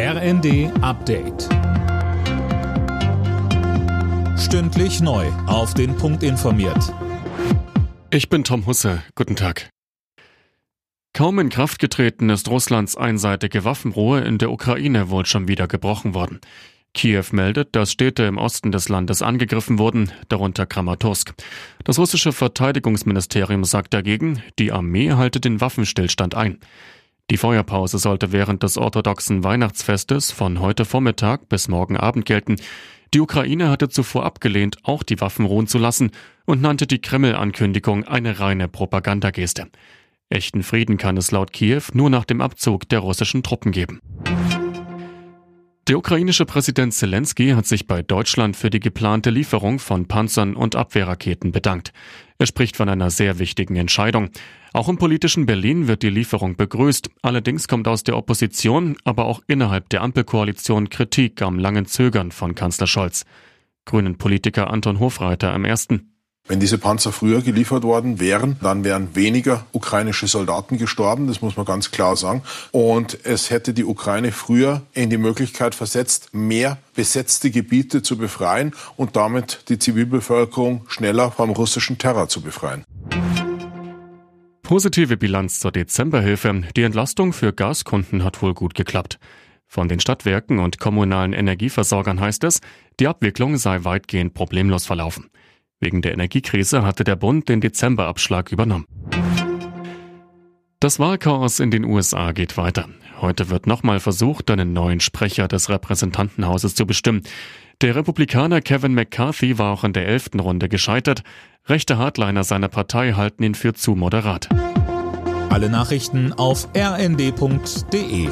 RND Update. Stündlich neu. Auf den Punkt informiert. Ich bin Tom Husse. Guten Tag. Kaum in Kraft getreten ist Russlands einseitige Waffenruhe in der Ukraine wohl schon wieder gebrochen worden. Kiew meldet, dass Städte im Osten des Landes angegriffen wurden, darunter Kramatorsk. Das russische Verteidigungsministerium sagt dagegen, die Armee halte den Waffenstillstand ein. Die Feuerpause sollte während des orthodoxen Weihnachtsfestes von heute Vormittag bis morgen Abend gelten. Die Ukraine hatte zuvor abgelehnt, auch die Waffen ruhen zu lassen und nannte die Kreml-Ankündigung eine reine Propagandageste. Echten Frieden kann es laut Kiew nur nach dem Abzug der russischen Truppen geben. Der ukrainische Präsident Zelensky hat sich bei Deutschland für die geplante Lieferung von Panzern und Abwehrraketen bedankt. Er spricht von einer sehr wichtigen Entscheidung. Auch im politischen Berlin wird die Lieferung begrüßt. Allerdings kommt aus der Opposition, aber auch innerhalb der Ampelkoalition Kritik am langen Zögern von Kanzler Scholz. Grünen Politiker Anton Hofreiter am ersten. Wenn diese Panzer früher geliefert worden wären, dann wären weniger ukrainische Soldaten gestorben, das muss man ganz klar sagen. Und es hätte die Ukraine früher in die Möglichkeit versetzt, mehr besetzte Gebiete zu befreien und damit die Zivilbevölkerung schneller vom russischen Terror zu befreien. Positive Bilanz zur Dezemberhilfe. Die Entlastung für Gaskunden hat wohl gut geklappt. Von den Stadtwerken und kommunalen Energieversorgern heißt es, die Abwicklung sei weitgehend problemlos verlaufen. Wegen der Energiekrise hatte der Bund den Dezemberabschlag übernommen. Das Wahlchaos in den USA geht weiter. Heute wird nochmal versucht, einen neuen Sprecher des Repräsentantenhauses zu bestimmen. Der Republikaner Kevin McCarthy war auch in der elften Runde gescheitert. Rechte Hardliner seiner Partei halten ihn für zu moderat. Alle Nachrichten auf rnd.de